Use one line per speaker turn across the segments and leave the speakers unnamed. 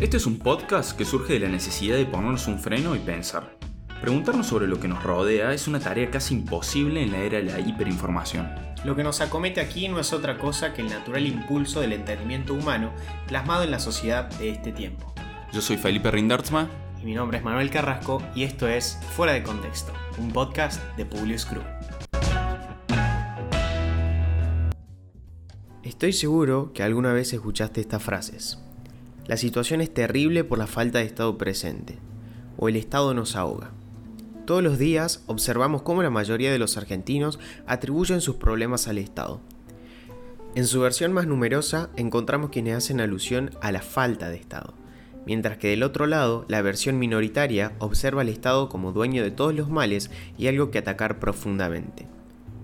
Este es un podcast que surge de la necesidad de ponernos un freno y pensar. Preguntarnos sobre lo que nos rodea es una tarea casi imposible en la era de la hiperinformación.
Lo que nos acomete aquí no es otra cosa que el natural impulso del entendimiento humano plasmado en la sociedad de este tiempo.
Yo soy Felipe Rindertzma.
Y mi nombre es Manuel Carrasco y esto es Fuera de Contexto, un podcast de Publius Crew. Estoy seguro que alguna vez escuchaste estas frases. La situación es terrible por la falta de Estado presente, o el Estado nos ahoga. Todos los días observamos cómo la mayoría de los argentinos atribuyen sus problemas al Estado. En su versión más numerosa encontramos quienes hacen alusión a la falta de Estado, mientras que del otro lado la versión minoritaria observa al Estado como dueño de todos los males y algo que atacar profundamente.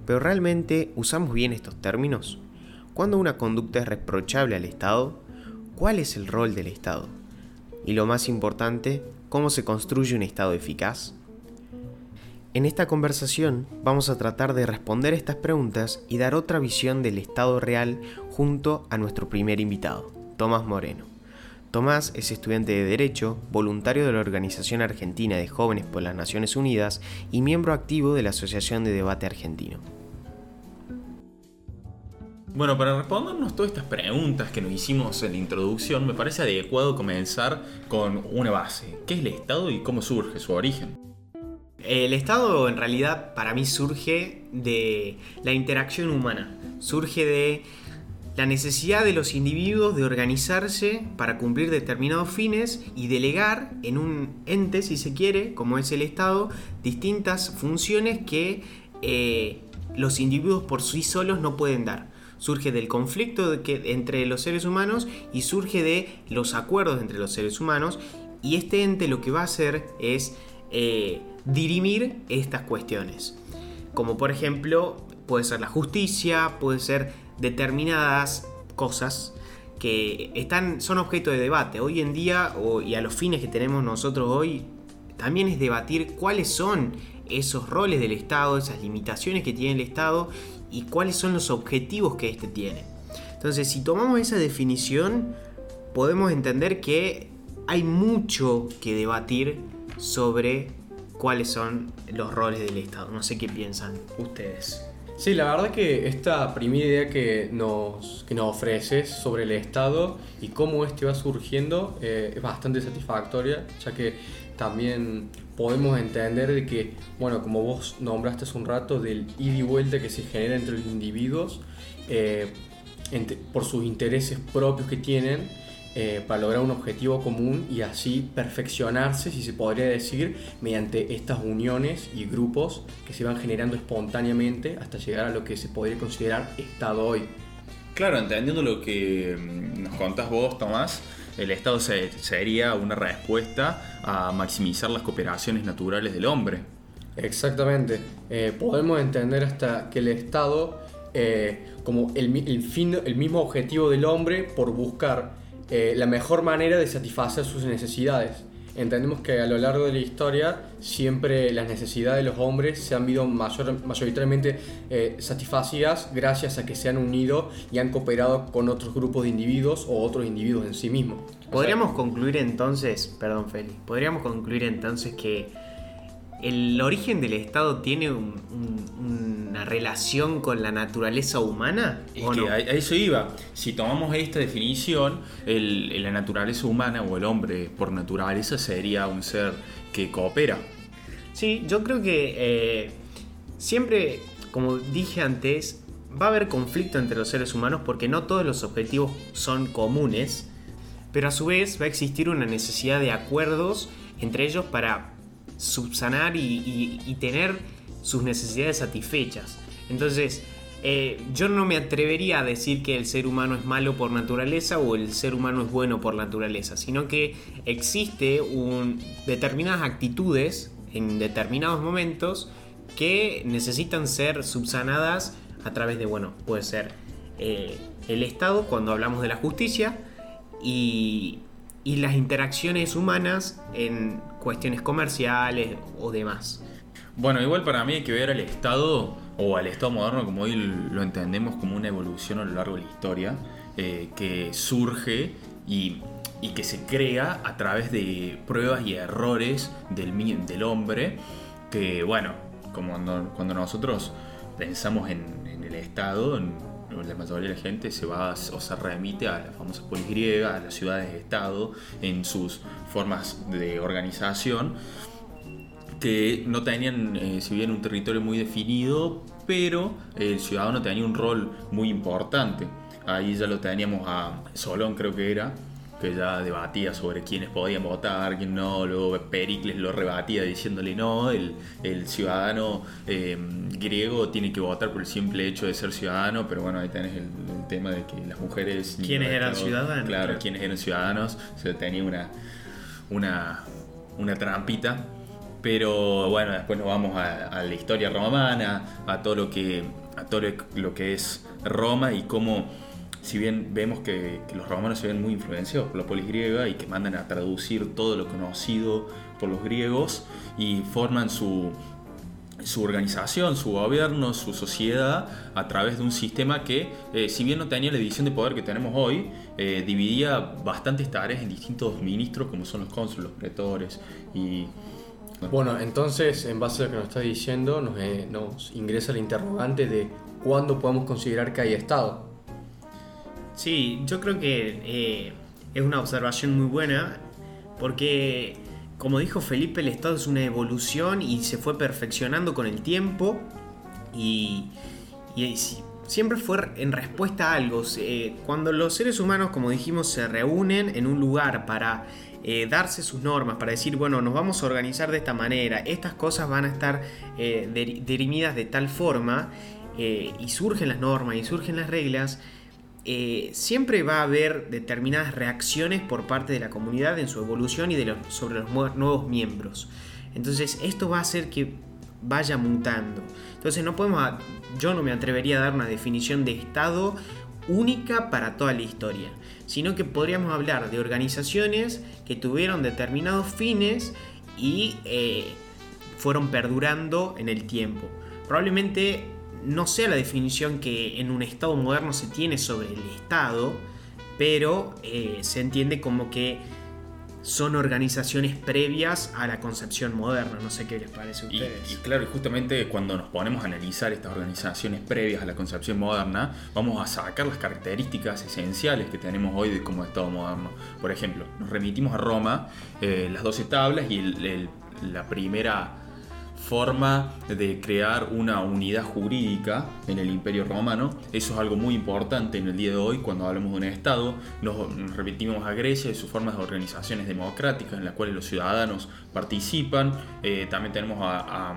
Pero ¿realmente usamos bien estos términos? ¿Cuándo una conducta es reprochable al Estado? ¿Cuál es el rol del Estado? Y lo más importante, ¿cómo se construye un Estado eficaz? En esta conversación vamos a tratar de responder estas preguntas y dar otra visión del Estado real junto a nuestro primer invitado, Tomás Moreno. Tomás es estudiante de Derecho, voluntario de la Organización Argentina de Jóvenes por las Naciones Unidas y miembro activo de la Asociación de Debate Argentino.
Bueno, para respondernos todas estas preguntas que nos hicimos en la introducción, me parece adecuado comenzar con una base. ¿Qué es el Estado y cómo surge su origen?
El Estado en realidad para mí surge de la interacción humana, surge de la necesidad de los individuos de organizarse para cumplir determinados fines y delegar en un ente, si se quiere, como es el Estado, distintas funciones que eh, los individuos por sí solos no pueden dar surge del conflicto entre los seres humanos y surge de los acuerdos entre los seres humanos y este ente lo que va a hacer es eh, dirimir estas cuestiones. Como por ejemplo puede ser la justicia, puede ser determinadas cosas que están, son objeto de debate. Hoy en día y a los fines que tenemos nosotros hoy, también es debatir cuáles son esos roles del Estado, esas limitaciones que tiene el Estado y cuáles son los objetivos que éste tiene. Entonces, si tomamos esa definición, podemos entender que hay mucho que debatir sobre cuáles son los roles del Estado. No sé qué piensan ustedes.
Sí, la verdad que esta primera idea que nos, que nos ofreces sobre el Estado y cómo este va surgiendo eh, es bastante satisfactoria, ya que también podemos entender de que, bueno, como vos nombraste hace un rato, del ida y vuelta que se genera entre los individuos eh, por sus intereses propios que tienen eh, para lograr un objetivo común y así perfeccionarse, si se podría decir, mediante estas uniones y grupos que se van generando espontáneamente hasta llegar a lo que se podría considerar Estado hoy.
Claro, entendiendo lo que mm, nos contás vos, Tomás, el Estado sería una respuesta a maximizar las cooperaciones naturales del hombre.
Exactamente. Eh, podemos entender hasta que el Estado, eh, como el, fin, el mismo objetivo del hombre por buscar eh, la mejor manera de satisfacer sus necesidades entendemos que a lo largo de la historia siempre las necesidades de los hombres se han visto mayoritariamente eh, satisfacidas gracias a que se han unido y han cooperado con otros grupos de individuos o otros individuos en sí mismos.
Podríamos concluir entonces, perdón Feli, podríamos concluir entonces que el origen del Estado tiene una relación con la naturaleza humana.
Es que a, eso iba. Si tomamos esta definición, la naturaleza humana o el hombre por naturaleza sería un ser que coopera.
Sí, yo creo que eh, siempre, como dije antes, va a haber conflicto entre los seres humanos porque no todos los objetivos son comunes, pero a su vez va a existir una necesidad de acuerdos entre ellos para subsanar y, tener sus necesidades satisfechas. Entonces, eh, yo no me atrevería a decir que el ser humano es malo por naturaleza o el ser humano es bueno por naturaleza, sino que existe un, determinadas actitudes en determinados momentos que necesitan ser subsanadas a través de, bueno, puede ser eh, el Estado cuando hablamos de la justicia y, y las interacciones humanas en cuestiones comerciales o demás.
Bueno, igual para mí hay que ver al Estado o al Estado moderno como hoy lo entendemos como una evolución a lo largo de la historia, eh, que surge y, que se crea a través de pruebas y errores del, del hombre, que bueno, como cuando, nosotros pensamos en, el Estado, la mayoría de la gente se va o se remite a la famosa polis griega, a las ciudades de Estado, en sus formas de organización, que no tenían, eh, si bien un territorio muy definido, pero el ciudadano tenía un rol muy importante. Ahí ya lo teníamos a Solón, creo que era, que ya debatía sobre quiénes podían votar, quién no, luego Pericles lo rebatía diciéndole no, el, ciudadano eh, griego tiene que votar por el simple hecho de ser ciudadano, pero bueno, ahí tenés el, tema de que las mujeres...
¿Quiénes eran ciudadanos?
Claro, quiénes eran ciudadanos, se tenía una, una, una trampita. Pero bueno, después nos vamos a, la historia romana, a todo lo que, a todo lo que es Roma y cómo si bien vemos que, los romanos se ven muy influenciados por la polis griega y que mandan a traducir todo lo conocido por los griegos y forman su, su organización, su gobierno, su sociedad a través de un sistema que, eh, si bien no tenía la división de poder que tenemos hoy, eh, dividía bastantes tareas en distintos ministros como son los cónsules, los pretores y...
Bueno, entonces, en base a lo que nos está diciendo, nos, eh, nos ingresa el interrogante de cuándo podemos considerar que hay Estado.
Sí, yo creo que eh, es una observación muy buena porque, como dijo Felipe, el Estado es una evolución y se fue perfeccionando con el tiempo y, siempre fue en respuesta a algo. cuando los seres humanos, como dijimos, se reúnen en un lugar para eh, darse sus normas, para decir, bueno, nos vamos a organizar de esta manera, estas cosas van a estar eh, dirimidas de tal forma, y surgen las normas y surgen las reglas, eh, siempre va a haber determinadas reacciones por parte de la comunidad en su evolución y de sobre los nuevos miembros. Entonces esto va a hacer que vaya mutando. Entonces no podemos, yo no me atrevería a dar una definición de Estado única para toda la historia, sino que podríamos hablar de organizaciones que tuvieron determinados fines y eh, fueron perdurando en el tiempo. Probablemente no sea la definición que en un Estado moderno se tiene sobre el Estado, pero eh, se entiende como que son organizaciones previas a la concepción moderna. No sé qué les parece a ustedes.
Y, claro, justamente cuando nos ponemos a analizar estas organizaciones previas a la concepción moderna, vamos a sacar las características esenciales que tenemos hoy como Estado moderno. Por ejemplo, nos remitimos a Roma, eh, las 12 tablas y la primera forma de crear una unidad jurídica en el Imperio Romano. Eso es algo muy importante en el día de hoy cuando hablamos de un Estado. Nos, repetimos a Grecia y sus formas de organizaciones democráticas en las cuales los ciudadanos participan. Eh, también tenemos a,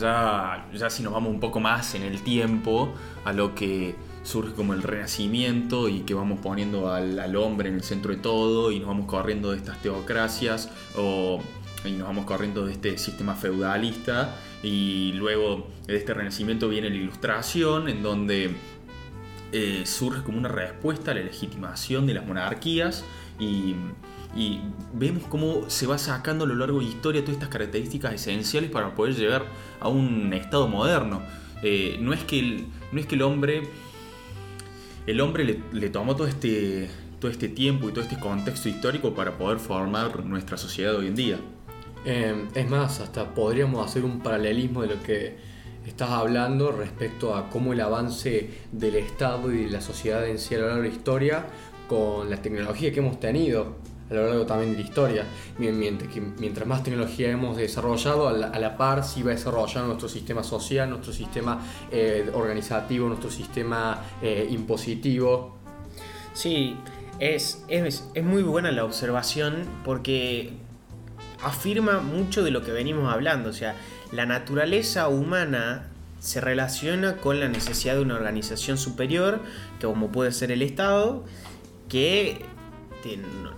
ya, ya si nos vamos un poco más en el tiempo, a lo que surge como el renacimiento y que vamos poniendo al, al hombre en el centro de todo y nos vamos corriendo de estas teocracias o y nos vamos corriendo de este sistema feudalista y luego de este renacimiento viene la ilustración en donde eh, surge como una respuesta a la legitimación de las monarquías y, vemos cómo se va sacando a lo largo de la historia todas estas características esenciales para poder llegar a un estado moderno. Eh, no, es que el, no es que el hombre, el hombre le, le tomó todo este, todo este tiempo y todo este contexto histórico para poder formar nuestra sociedad hoy en día.
Em, es más, hasta podríamos hacer un paralelismo de lo que estás hablando respecto a cómo el avance del Estado y de la sociedad en sí a lo largo de la historia con la tecnología que hemos tenido a lo largo también de la historia. Mientras, más tecnología hemos desarrollado, a la, par sí va desarrollando nuestro sistema social, nuestro sistema eh, organizativo, nuestro sistema eh, impositivo.
Sí, es, es, es muy buena la observación porque afirma mucho de lo que venimos hablando. O sea, la naturaleza humana se relaciona con la necesidad de una organización superior, que como puede ser el Estado, que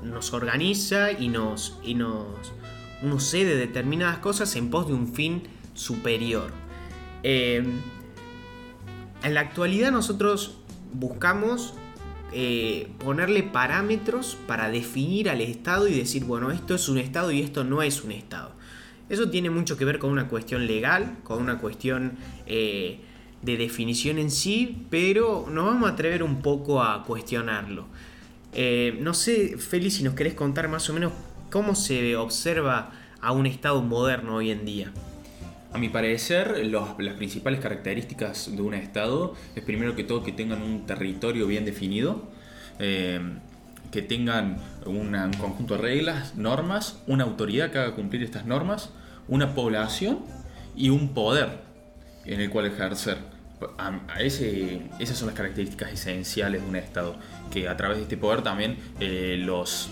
nos organiza y nos, y nos, nos cede determinadas cosas en pos de un fin superior. Eh, en la actualidad nosotros buscamos eh, ponerle parámetros para definir al Estado y decir, bueno, esto es un Estado y esto no es un Estado. Eso tiene mucho que ver con una cuestión legal, con una cuestión eh, de definición en sí, pero nos vamos a atrever un poco a cuestionarlo. Eh, no sé, Félix, si nos querés contar más o menos cómo se observa a un Estado moderno hoy en día.
A mi parecer, las principales características de un Estado es primero que todo que tengan un territorio bien definido, eh, que tengan un conjunto de reglas, normas, una autoridad que haga cumplir estas normas, una población y un poder en el cual ejercer. Esas son las características esenciales de un Estado, que a través de este poder también eh, los,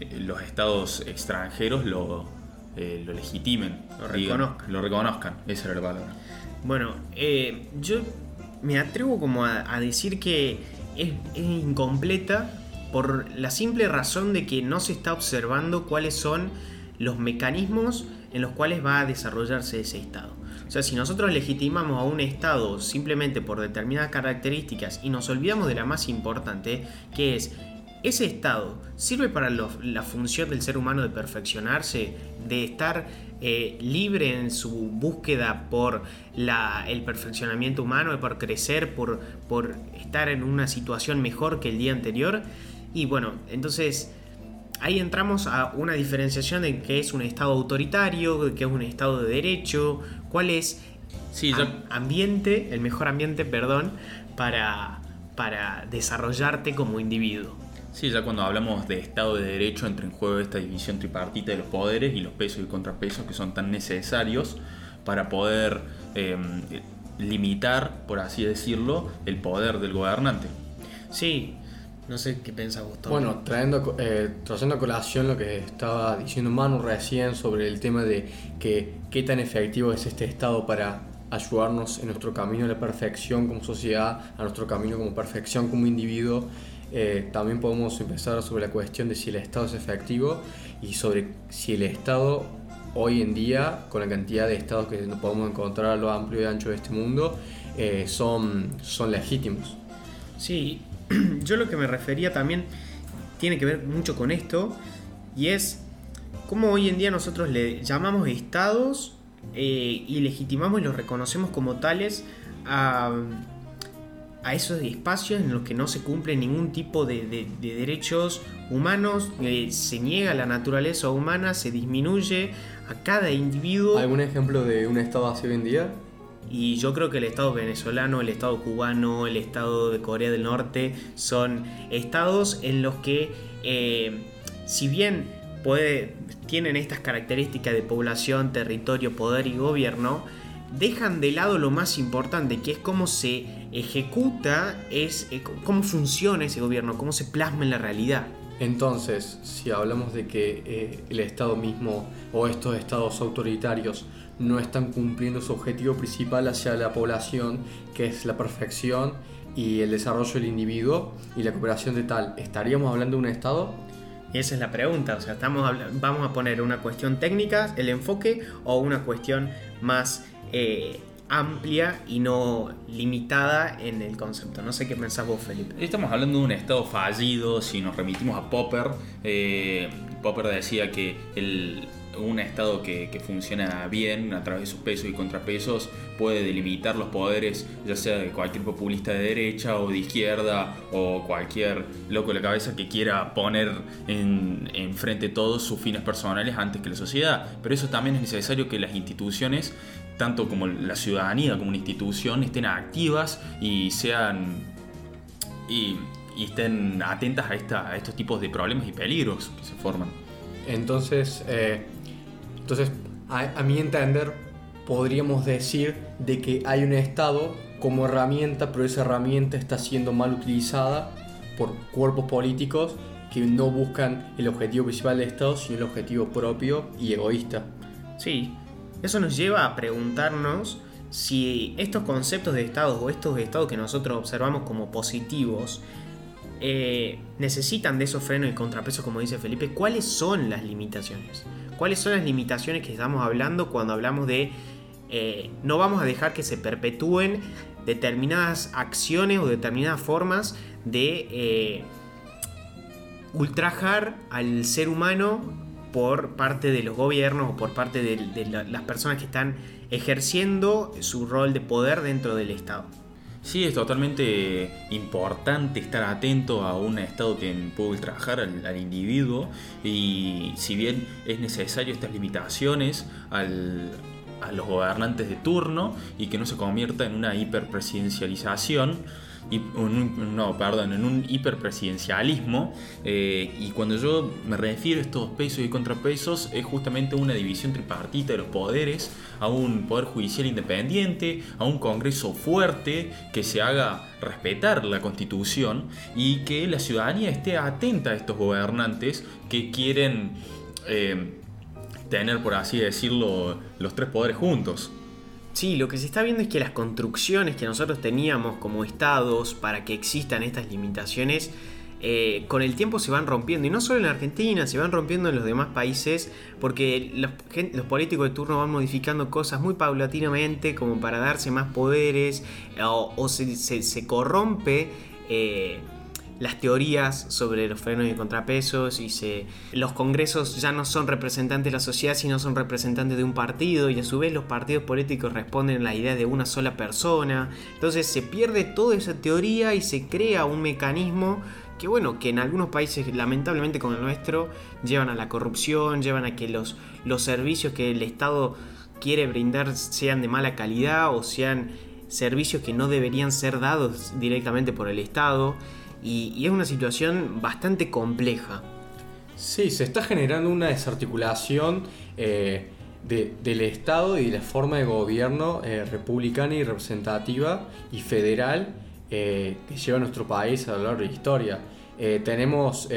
eh, los estados extranjeros lo, eh, lo legitimen,
Lo
digan,
reconozcan.
lo reconozcan, esa era la palabra.
Bueno, eh, yo me atrevo como a, a decir que es, es incompleta por la simple razón de que no se está observando cuáles son los mecanismos en los cuales va a desarrollarse ese Estado. O sea, si nosotros legitimamos a un Estado simplemente por determinadas características y nos olvidamos de la más importante, que es ese estado sirve para lo- la función del ser humano de perfeccionarse, de estar eh, libre en su búsqueda por la- el perfeccionamiento humano, por crecer, por, por estar en una situación mejor que el día anterior. Y bueno, entonces ahí entramos a una diferenciación de qué es un estado autoritario, qué es un estado de derecho, cuál es
Sí,
ambiente, el mejor ambiente, perdón, para, para desarrollarte como individuo.
Sí, ya cuando hablamos de Estado de Derecho entra en juego esta división tripartita de los poderes y los pesos y contrapesos que son tan necesarios para poder eh, limitar, por así decirlo, el poder del gobernante.
Sí, no sé qué vos, Tom.
Bueno, trayendo, eh, trayendo a colación lo que estaba diciendo Manu recién sobre el tema de que qué tan efectivo es este Estado para ayudarnos en nuestro camino a la perfección como sociedad, a nuestro camino como perfección como individuo. Eh, también podemos empezar sobre la cuestión de si el Estado es efectivo y sobre si el Estado hoy en día, con la cantidad de estados que nos podemos encontrar a lo amplio y ancho de este mundo, eh, son, son legítimos.
Sí, yo lo que me refería también tiene que ver mucho con esto y es cómo hoy en día nosotros le llamamos estados eh, y legitimamos y los reconocemos como tales a, a esos espacios en los que no se cumple ningún tipo de, de- de derechos humanos, eh, se niega la naturaleza humana, se disminuye a cada individuo.
¿Algún ejemplo de un estado así hoy en día?
Y yo creo que el Estado venezolano, el Estado cubano, el Estado de Corea del Norte son estados en los que, eh, si bien puede, tienen estas características de población, territorio, poder y gobierno, dejan de lado lo más importante, que es cómo se ejecuta, es, eh, cómo funciona ese gobierno, cómo se plasma en la realidad.
Entonces, si hablamos de que eh, el Estado mismo o estos estados autoritarios no están cumpliendo su objetivo principal hacia la población, que es la perfección y el desarrollo del individuo y la cooperación de tal, ¿estaríamos hablando de un Estado?
Esa es la pregunta, o sea, estamos vamos a poner una cuestión técnica, el enfoque, o una cuestión más eh, amplia y no limitada en el concepto. No sé qué pensás vos, Felipe.
Estamos hablando de un estado fallido, si nos remitimos a Popper, eh, Popper decía que un estado que, funciona bien a través de sus pesos y contrapesos puede delimitar los poderes, ya sea de cualquier populista de derecha o de izquierda o cualquier loco de la cabeza que quiera poner en, enfrente todos sus fines personales antes que la sociedad. Pero eso también es necesario que las instituciones, tanto como la ciudadanía como una institución, estén activas y sean y, y estén atentas a, esta- a estos tipos de problemas y peligros que se forman.
Entonces, eh, entonces a, a mi entender, podríamos decir de que hay un Estado como herramienta, pero esa herramienta está siendo mal utilizada por cuerpos políticos que no buscan el objetivo principal del Estado, sino el objetivo propio y egoísta.
Sí, eso nos lleva a preguntarnos si estos conceptos de estados o estos estados que nosotros observamos como positivos eh, necesitan de esos frenos y contrapesos, como dice Felipe. ¿Cuáles son las limitaciones? ¿Cuáles son las limitaciones que estamos hablando cuando hablamos de eh, no vamos a dejar que se perpetúen determinadas acciones o determinadas formas de eh, ultrajar al ser humano por parte de los gobiernos o por parte de, de la- las personas que están ejerciendo su rol de poder dentro del Estado.
Sí, es totalmente importante estar atento a un Estado que puede ultrajar al, al individuo y si bien es necesario estas limitaciones al, a los gobernantes de turno y que no se convierta en una hiperpresidencialización, no, perdón, en un hiperpresidencialismo. Eh, y cuando yo me refiero a estos pesos y contrapesos, es justamente una división tripartita de los poderes, a un poder judicial independiente, a un Congreso fuerte que se haga respetar la Constitución y que la ciudadanía esté atenta a estos gobernantes que quieren eh, tener, por así decirlo, los tres poderes juntos.
Sí, lo que se está viendo es que las construcciones que nosotros teníamos como estados para que existan estas limitaciones, eh, con el tiempo se van rompiendo. Y no solo en Argentina, se van rompiendo en los demás países, porque los, políticos de turno van modificando cosas muy paulatinamente, como para darse más poderes, o, se, corrompe. Eh, las teorías sobre los frenos y contrapesos y se, los congresos ya no son representantes de la sociedad sino son representantes de un partido y a su vez los partidos políticos responden a la idea de una sola persona. Entonces se pierde toda esa teoría y se crea un mecanismo que bueno, que en algunos países lamentablemente como el nuestro llevan a la corrupción, llevan a que los, los servicios que el Estado quiere brindar sean de mala calidad o sean servicios que no deberían ser dados directamente por el Estado y, es una situación bastante compleja.
Sí, se está generando una desarticulación eh, del Estado y de la forma de gobierno eh, republicana y representativa y federal eh, que lleva nuestro país a lo largo de la historia. tenemos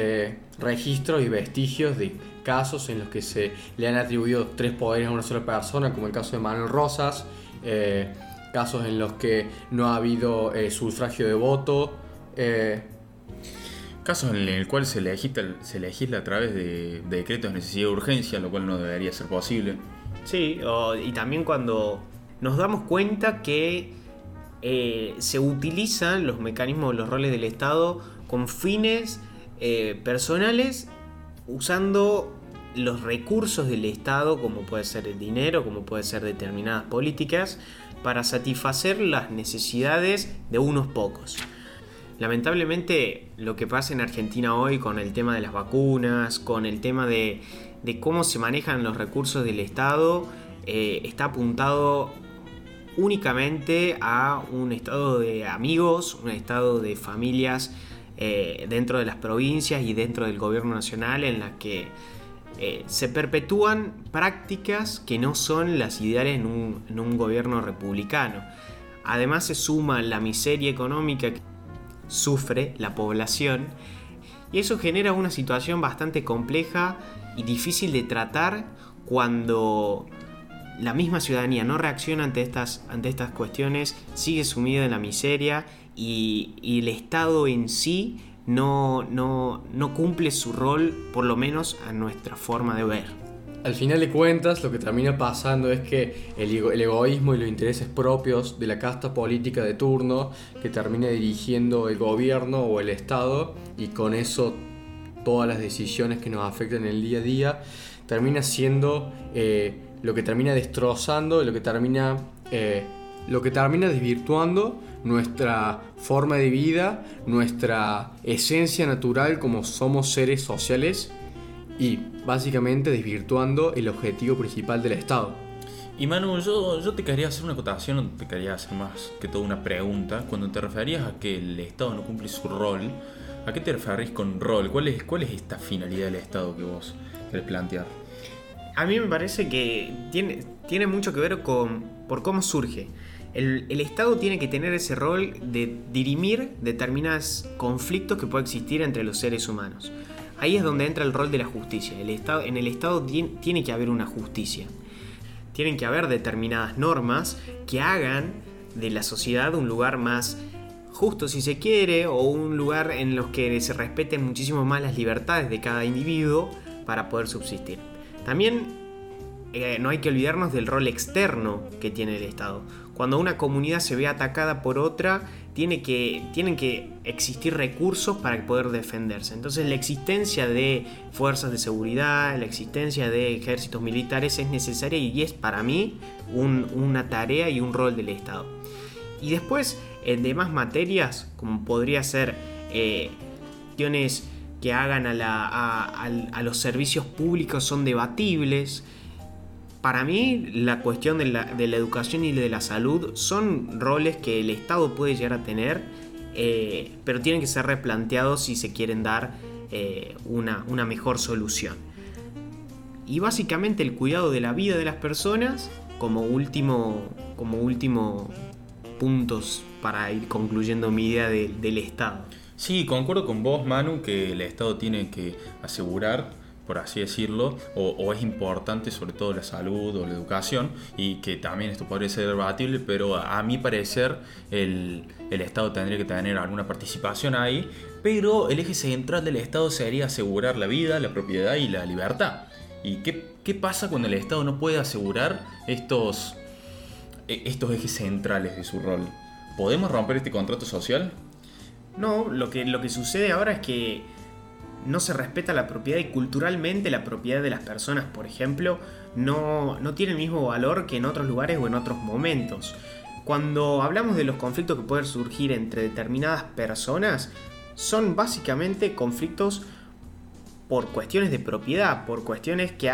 registros y vestigios de casos en los que se le han atribuido tres poderes a una sola persona, como el caso de Manuel Rosas, casos en los que no ha habido sufragio de voto,
Casos en el cual se legisla, se legisla a través de, decretos de necesidad de urgencia, lo cual no debería ser posible.
Sí, y también cuando nos damos cuenta que eh, se utilizan los mecanismos, los roles del Estado con fines eh, personales, usando los recursos del Estado, como puede ser el dinero, como puede ser determinadas políticas, para satisfacer las necesidades de unos pocos. Lamentablemente lo que pasa en Argentina hoy con el tema de las vacunas, con el tema de, cómo se manejan los recursos del Estado, eh, está apuntado únicamente a un estado de amigos, un estado de familias eh, dentro de las provincias y dentro del gobierno nacional en las que eh, se perpetúan prácticas que no son las ideales en un, en un gobierno republicano. Además se suma la miseria económica sufre la población y eso genera una situación bastante compleja y difícil de tratar cuando la misma ciudadanía no reacciona ante estas, ante estas cuestiones, sigue sumida en la miseria y, y el Estado en sí no, no, no cumple su rol, por lo menos a nuestra forma de ver
al final de cuentas lo que termina pasando es que el, egoísmo y los intereses propios de la casta política de turno que termina dirigiendo el gobierno o el Estado y con eso todas las decisiones que nos afectan en el día a día termina siendo eh, lo que termina destrozando, lo que termina, eh, lo que termina desvirtuando nuestra forma de vida, nuestra esencia natural como somos seres sociales y básicamente desvirtuando el objetivo principal del Estado.
Y Manu, yo, yo te quería hacer una acotación, te quería hacer más que toda una pregunta. Cuando te referías a que el Estado no cumple su rol, ¿a qué te referís con rol? ¿Cuál es, cuál es esta finalidad del Estado que vos querés plantear?
A mí me parece que tiene, tiene mucho que ver con por cómo surge. El, el, Estado tiene que tener ese rol de dirimir determinados conflictos que puede existir entre los seres humanos. Ahí es donde entra el rol de la justicia. El estado, en el Estado tiene que haber una justicia. Tienen que haber determinadas normas que hagan de la sociedad un lugar más justo si se quiere o un lugar en los que se respeten muchísimo más las libertades de cada individuo para poder subsistir. También eh, no hay que olvidarnos del rol externo que tiene el Estado. Cuando una comunidad se ve atacada por otra, tiene que, tienen que existir recursos para poder defenderse. Entonces la existencia de fuerzas de seguridad, la existencia de ejércitos militares es necesaria y es para mí una tarea y un rol del Estado. Y después, en demás materias, como podría ser eh, cuestiones que hagan a, los servicios públicos son debatibles. Para mí, la cuestión de la, educación y de la salud son roles que el Estado puede llegar a tener, eh, pero tienen que ser replanteados si se quieren dar eh, una, mejor solución. Y básicamente el cuidado de la vida de las personas como último, como último puntos para ir concluyendo mi idea del Estado.
Sí, concuerdo con vos, Manu, que el Estado tiene que asegurar, por así decirlo, o, es importante sobre todo la salud o la educación, y que también esto podría ser debatible, pero a, mi parecer el, Estado tendría que tener alguna participación ahí, pero el eje central del Estado sería asegurar la vida, la propiedad y la libertad. ¿Y qué, qué pasa cuando el Estado no puede asegurar estos, e, estos ejes centrales de su rol? ¿Podemos romper este contrato social?
No, lo que, lo que sucede ahora es que no se respeta la propiedad y culturalmente la propiedad de las personas, por ejemplo, no, no tiene el mismo valor que en otros lugares o en otros momentos. Cuando hablamos de los conflictos que pueden surgir entre determinadas personas, son básicamente conflictos por cuestiones de propiedad, por cuestiones que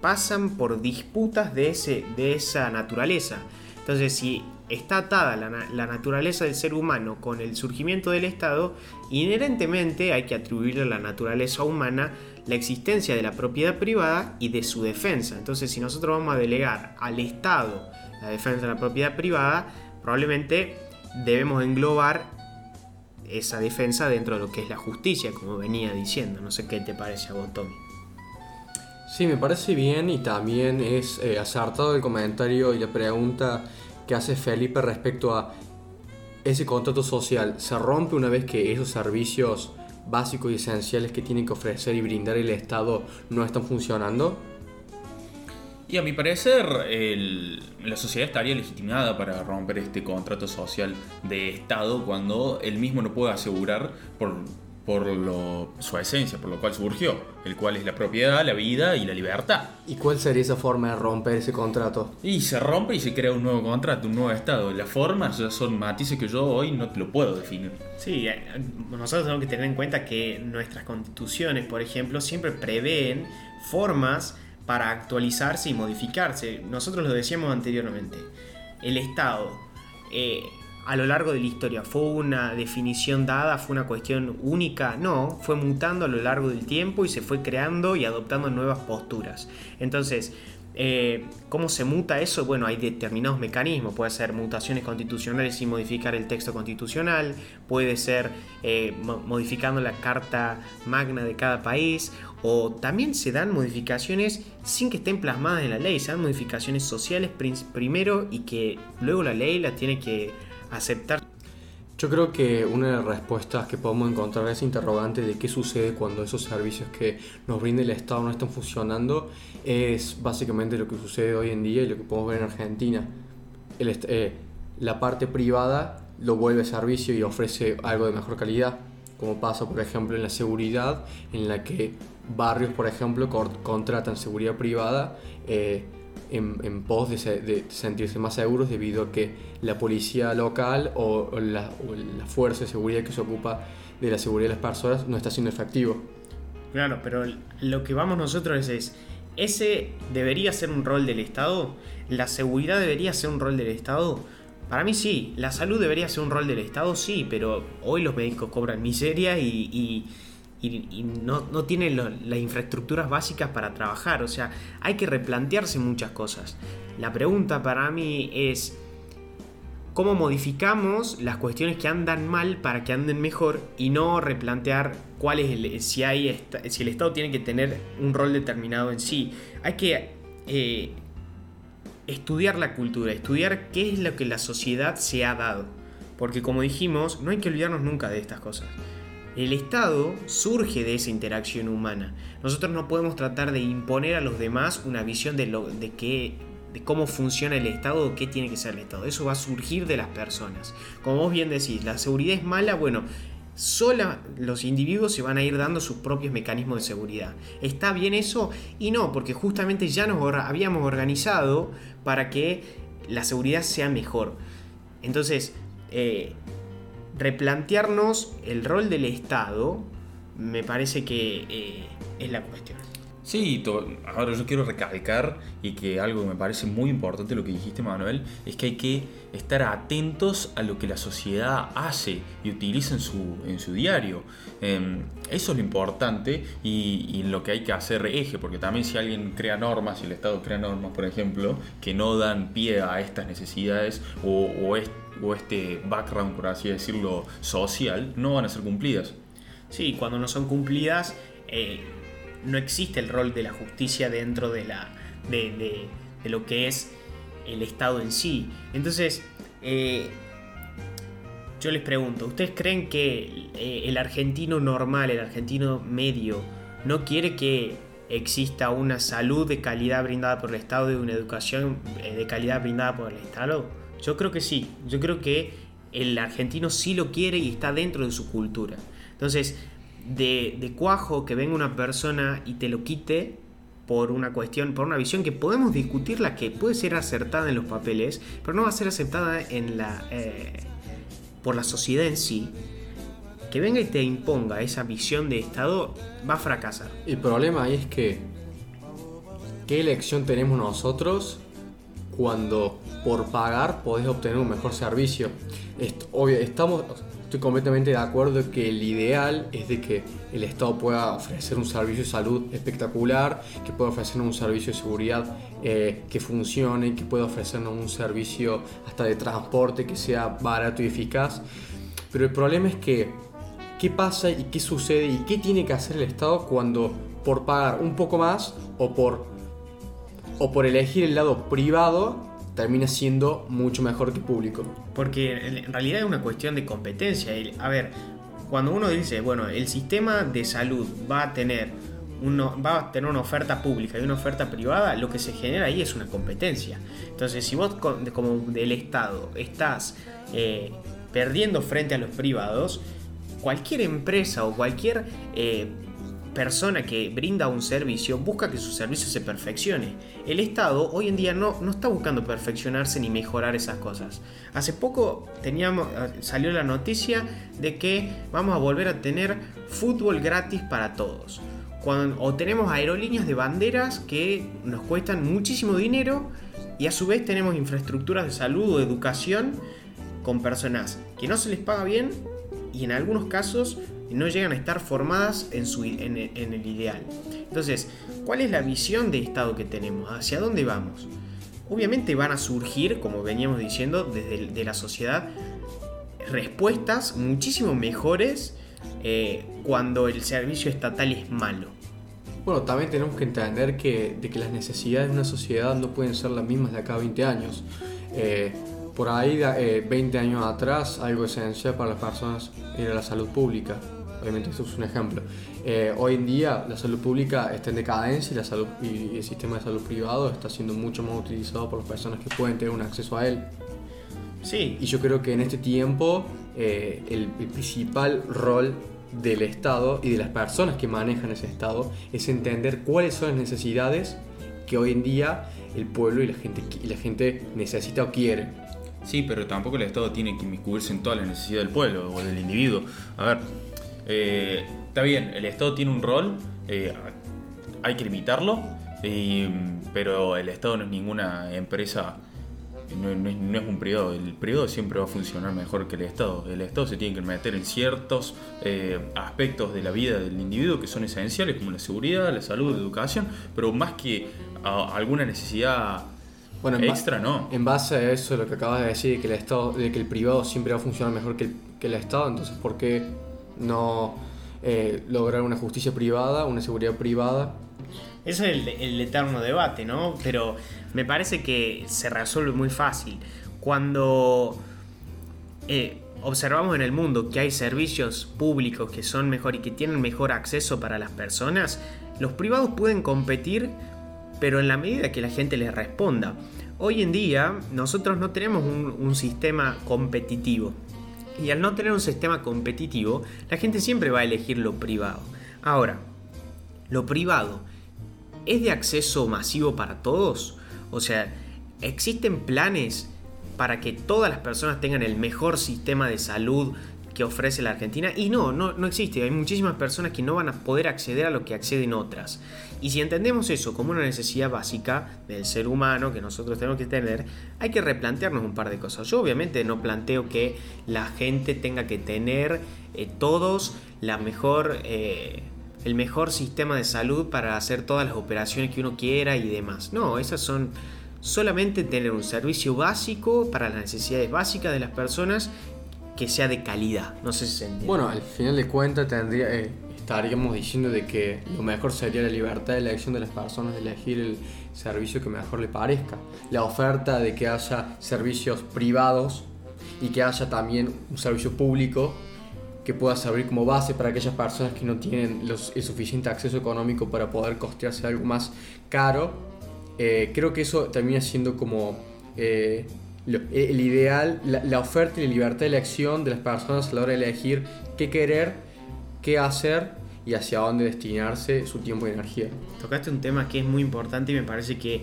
pasan por disputas de, ese, de esa naturaleza. Entonces, si está atada la, naturaleza del ser humano con el surgimiento del Estado, inherentemente hay que atribuirle a la naturaleza humana la existencia de la propiedad privada y de su defensa. Entonces, si nosotros vamos a delegar al Estado la defensa de la propiedad privada, probablemente debemos englobar esa defensa dentro de lo que es la justicia, como venía diciendo. No sé qué te parece a vos, Tommy.
Sí, me parece bien y también es eh, acertado el comentario y la pregunta que hace Felipe respecto a ese contrato social. ¿Se rompe una vez que esos servicios básicos y esenciales que tienen que ofrecer y brindar el Estado no están funcionando?
Y a mi parecer, la sociedad estaría legitimada para romper este contrato social de Estado cuando él mismo no puede asegurar por por lo, su esencia, por lo cual surgió, el cual es la propiedad, la vida y la libertad.
¿Y cuál sería esa forma de romper ese contrato?
Y se rompe y se crea un nuevo contrato, un nuevo estado. Las formas ya son matices que yo hoy no te lo puedo definir.
Sí, eh, nosotros tenemos que tener en cuenta que nuestras constituciones, por ejemplo, siempre prevén formas para actualizarse y modificarse. Nosotros lo decíamos anteriormente. El Estado eh, a lo largo de la historia? ¿Fue una definición dada? ¿Fue una cuestión única? No, fue mutando a lo largo del tiempo y se fue creando y adoptando nuevas posturas. Entonces, eh, ¿Cómo se muta eso? Bueno, hay determinados mecanismos. Puede ser mutaciones constitucionales sin modificar el texto constitucional, puede ser eh, modificando la carta magna de cada país, o también se dan modificaciones sin que estén plasmadas en la ley. Se dan modificaciones sociales primero y que luego la ley la tiene que aceptar.
Yo creo que una de las respuestas que podemos encontrar es interrogante de qué sucede cuando esos servicios que nos brinda el Estado no están funcionando es básicamente lo que sucede hoy en día y lo que podemos ver en Argentina. Eh, la parte privada lo vuelve servicio y ofrece algo de mejor calidad, como pasa por ejemplo en la seguridad, en la que barrios por ejemplo contratan seguridad privada. Eh, en, pos de, sentirse más seguros debido a que la policía local o, la, fuerza de seguridad que se ocupa de la seguridad de las personas no está siendo efectivo.
Claro, pero lo que vamos nosotros es, ¿ese debería ser un rol del Estado? ¿La seguridad debería ser un rol del Estado? Para mí sí, la salud debería ser un rol del Estado, sí, pero hoy los médicos cobran miseria y y, no, no tienen las infraestructuras básicas para trabajar. O sea, hay que replantearse muchas cosas. La pregunta para mí es cómo modificamos las cuestiones que andan mal para que anden mejor y no replantear cuál es el, si, hay, si el Estado tiene que tener un rol determinado en sí. Hay que eh, estudiar la cultura, estudiar qué es lo que la sociedad se ha dado. Porque como dijimos, no hay que olvidarnos nunca de estas cosas. El Estado surge de esa interacción humana. Nosotros no podemos tratar de imponer a los demás una visión de, lo, de, qué, de cómo funciona el Estado o qué tiene que ser el Estado. Eso va a surgir de las personas. Como vos bien decís, la seguridad es mala, bueno, sola los individuos se van a ir dando sus propios mecanismos de seguridad. ¿Está bien eso? Y no, porque justamente ya nos habíamos organizado para que la seguridad sea mejor. Entonces, eh, replantearnos el rol del Estado me parece que eh, es la cuestión.
Sí, ahora yo quiero recalcar y que algo que me parece muy importante lo que dijiste Manuel, es que hay que estar atentos a lo que la sociedad hace y utiliza en su, en su diario. Em, eso es lo importante y, y lo que hay que hacer eje, porque también si alguien crea normas, si el Estado crea normas, por ejemplo, que no dan pie a estas necesidades o, o este background, por así decirlo, social, no van a ser cumplidas.
Sí, cuando no son cumplidas, eh, no existe el rol de la justicia dentro de, la, de, lo que es el Estado en sí. Entonces, eh, yo les pregunto, ¿ustedes creen que eh, el argentino normal, el argentino medio, no quiere que exista una salud de calidad brindada por el Estado y una educación eh, de calidad brindada por el Estado? Yo creo que sí, yo creo que el argentino sí lo quiere y está dentro de su cultura. Entonces, de, cuajo que venga una persona y te lo quite por una cuestión, por una visión que podemos discutirla, que puede ser acertada en los papeles, pero no va a ser aceptada en la, eh, por la sociedad en sí, que venga y te imponga esa visión de Estado, va a fracasar.
El problema es que, ¿qué elección tenemos nosotros cuando por pagar podés obtener un mejor servicio? Est- estamos, estoy completamente de acuerdo que el ideal es de que el Estado pueda ofrecer un servicio de salud espectacular, que pueda ofrecernos un servicio de seguridad eh, que funcione, que pueda ofrecernos un servicio hasta de transporte que sea barato y eficaz. Pero el problema es que, ¿qué pasa y qué sucede y qué tiene que hacer el Estado cuando por pagar un poco más o por, o por elegir el lado privado termina siendo mucho mejor que público?
Porque en realidad es una cuestión de competencia. A ver, cuando uno dice, bueno, el sistema de salud va a tener va a tener una oferta pública y una oferta privada, lo que se genera ahí es una competencia. Entonces, si vos como del Estado estás eh, perdiendo frente a los privados, cualquier empresa o cualquier eh, persona que brinda un servicio busca que su servicio se perfeccione. El Estado hoy en día no, no está buscando perfeccionarse ni mejorar esas cosas. Hace poco teníamos, eh, salió la noticia de que vamos a volver a tener fútbol gratis para todos. Cuando- o tenemos aerolíneas de banderas que nos cuestan muchísimo dinero y a su vez tenemos infraestructuras de salud o educación con personas que no se les paga bien y en algunos casos no llegan a estar formadas en, su, en, en el ideal. Entonces, ¿cuál es la visión de Estado que tenemos? ¿Hacia dónde vamos? Obviamente van a surgir, como veníamos diciendo, desde de la sociedad, respuestas muchísimo mejores eh, cuando el servicio estatal es malo.
Bueno, también tenemos que entender que, de que las necesidades de una sociedad no pueden ser las mismas de acá a 20 años. Eh, por ahí, eh, 20 años atrás, algo esencial para las personas era la salud pública. Obviamente esto es un ejemplo. Eh, hoy en día la salud pública está en decadencia y, la salud, y el sistema de salud privado está siendo mucho más utilizado por las personas que pueden tener un acceso a él.
Sí,
Y yo creo que en este tiempo eh, el, el principal rol del Estado y de las personas que manejan ese Estado es entender cuáles son las necesidades que hoy en día el pueblo y la gente, y la gente necesita o quiere.
Sí, pero tampoco el Estado tiene que inmiscuirse en todas las necesidades del pueblo o del individuo. A ver, eh, está bien, el Estado tiene un rol, eh, hay que limitarlo, pero el Estado no es ninguna empresa, no, no es, no es un privado. El privado siempre va a funcionar mejor que el Estado. El Estado se tiene que meter en ciertos eh, aspectos de la vida del individuo que son esenciales, como la seguridad, la salud, la educación, pero más que a alguna necesidad
Bueno,
extra, no.
En base a eso, lo que acabas de decir, de que el, Estado, de que el privado siempre va a funcionar mejor que el, que el Estado, entonces ¿por qué no eh, lograr una justicia privada, una seguridad privada?
Ese es el, eterno debate, ¿no? Pero me parece que se resuelve muy fácil. Cuando eh, observamos en el mundo que hay servicios públicos que son mejor y que tienen mejor acceso para las personas, los privados pueden competir, pero en la medida que la gente les responda. Hoy en día nosotros no tenemos un sistema competitivo. Y al no tener un sistema competitivo, la gente siempre va a elegir lo privado. Ahora, lo privado ¿Es de acceso masivo para todos? O sea, ¿existen planes para que todas las personas tengan el mejor sistema de salud que ofrece la Argentina. Y no, no, no existe. Hay muchísimas personas que no van a poder acceder a lo que acceden otras. Y si entendemos eso como una necesidad básica del ser humano que nosotros tenemos que tener, hay que replantearnos un par de cosas. Yo obviamente no planteo que la gente tenga que tener eh, todos la mejor... Eh, el mejor sistema de salud para hacer todas las operaciones que uno quiera y demás. No, esas son solamente tener un servicio básico para las necesidades básicas de las personas que sea de calidad. No sé si se entiende.
Bueno, al final de cuentas tendría, eh, estaríamos diciendo de que lo mejor sería la libertad de elección de las personas de elegir el servicio que mejor le parezca. La oferta de que haya servicios privados y que haya también un servicio público que pueda servir como base para aquellas personas que no tienen el suficiente acceso económico para poder costearse algo más caro eh, creo que eso termina siendo como eh, eh, el ideal, la, oferta y la libertad de elección de las personas a la hora de elegir qué querer, qué hacer y hacia dónde destinarse su tiempo y energía.
Tocaste un tema que es muy importante y me parece que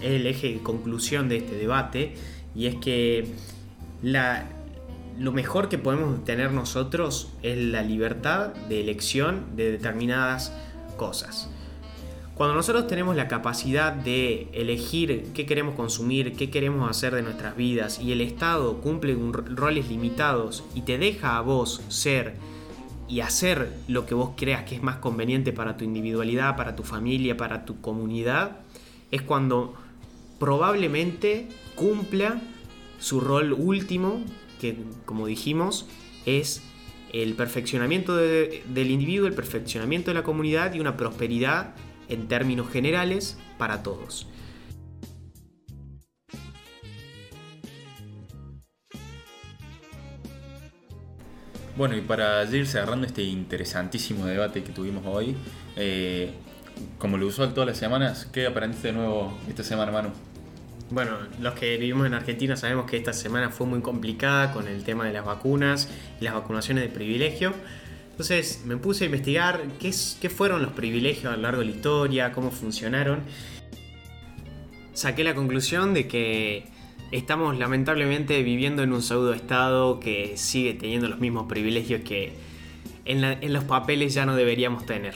es el eje de conclusión de este debate y es que la, lo mejor que podemos tener nosotros es la libertad de elección de determinadas cosas. Cuando nosotros tenemos la capacidad de elegir qué queremos consumir, qué queremos hacer de nuestras vidas y el Estado cumple roles limitados y te deja a vos ser y hacer lo que vos creas que es más conveniente para tu individualidad, para tu familia, para tu comunidad, es cuando probablemente cumpla su rol último, que como dijimos es el perfeccionamiento del individuo, el perfeccionamiento de la comunidad y una prosperidad en términos generales para todos.
Bueno, y para ir cerrando este interesantísimo debate que tuvimos hoy, eh, como lo usual todas las semanas, ¿qué aprendiste de nuevo esta semana, Manu?
Bueno, los que vivimos en Argentina sabemos que esta semana fue muy complicada con el tema de las vacunas y las vacunaciones de privilegio. Entonces me puse a investigar qué, fueron los privilegios a lo largo de la historia, cómo funcionaron. Saqué la conclusión de que estamos lamentablemente viviendo en un pseudo estado que sigue teniendo los mismos privilegios que en los papeles ya no deberíamos tener.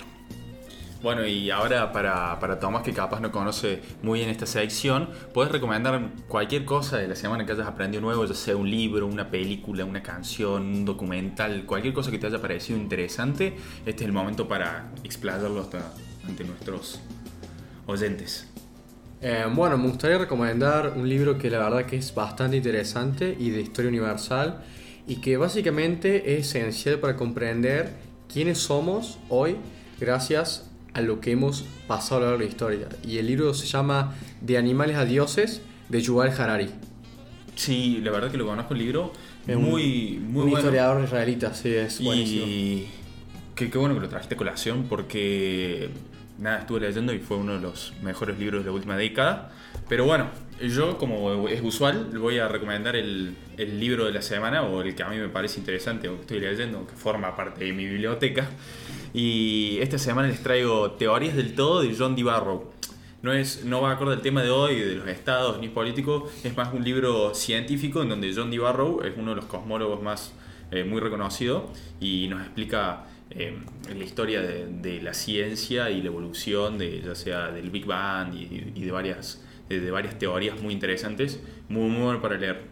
Bueno, y ahora para, para, Tomás, que capaz no conoce muy bien esta sección, puedes recomendar cualquier cosa de la semana que hayas aprendido nuevo, ya sea un libro, una película, una canción, un documental, cualquier cosa que te haya parecido interesante. Este es el momento para explayarlo hasta ante nuestros oyentes.
Eh, bueno, me gustaría recomendar un libro que la verdad que es bastante interesante y de historia universal y que básicamente es esencial para comprender quiénes somos hoy gracias a lo que hemos pasado a lo largo de la historia. Y el libro se llama De animales a dioses de Yuval Harari.
Sí, la verdad que lo conozco el libro. Es muy, muy
un historiador israelita, sí, es buenísimo.
Y qué, bueno que lo trajiste a colación porque nada, estuve leyendo y fue uno de los mejores libros de la última década. Pero bueno, yo como es usual voy a recomendar el, el libro de la semana o el que a mí me parece interesante o que estoy leyendo, que forma parte de mi biblioteca. Y esta semana les traigo Teorías del Todo de John D. Barrow. No, es, no va acorde al tema de hoy, de los estados ni político, es más un libro científico en donde John D. Barrow es uno de los cosmólogos más eh, muy reconocido y nos explica eh, la historia de, la ciencia y la evolución, de, ya sea del Big Bang y, de, varias, de, varias teorías muy interesantes, muy, muy bueno para leer.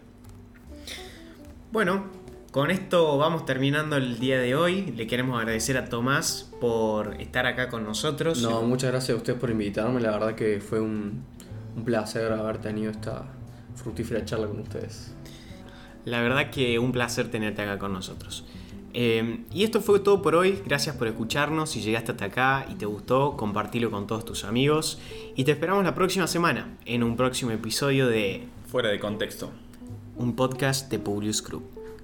Bueno, con esto vamos terminando el día de hoy. Le queremos agradecer a Tomás por estar acá con nosotros.
No, muchas gracias a ustedes por invitarme. La verdad que fue un, placer haber tenido esta fructífera charla con ustedes.
La verdad que un placer tenerte acá con nosotros. Eh, y esto fue todo por hoy. Gracias por escucharnos. Si llegaste hasta acá y te gustó, compartilo con todos tus amigos. Y te esperamos la próxima semana en un próximo episodio de
Fuera de Contexto.
Un podcast de Publius Group.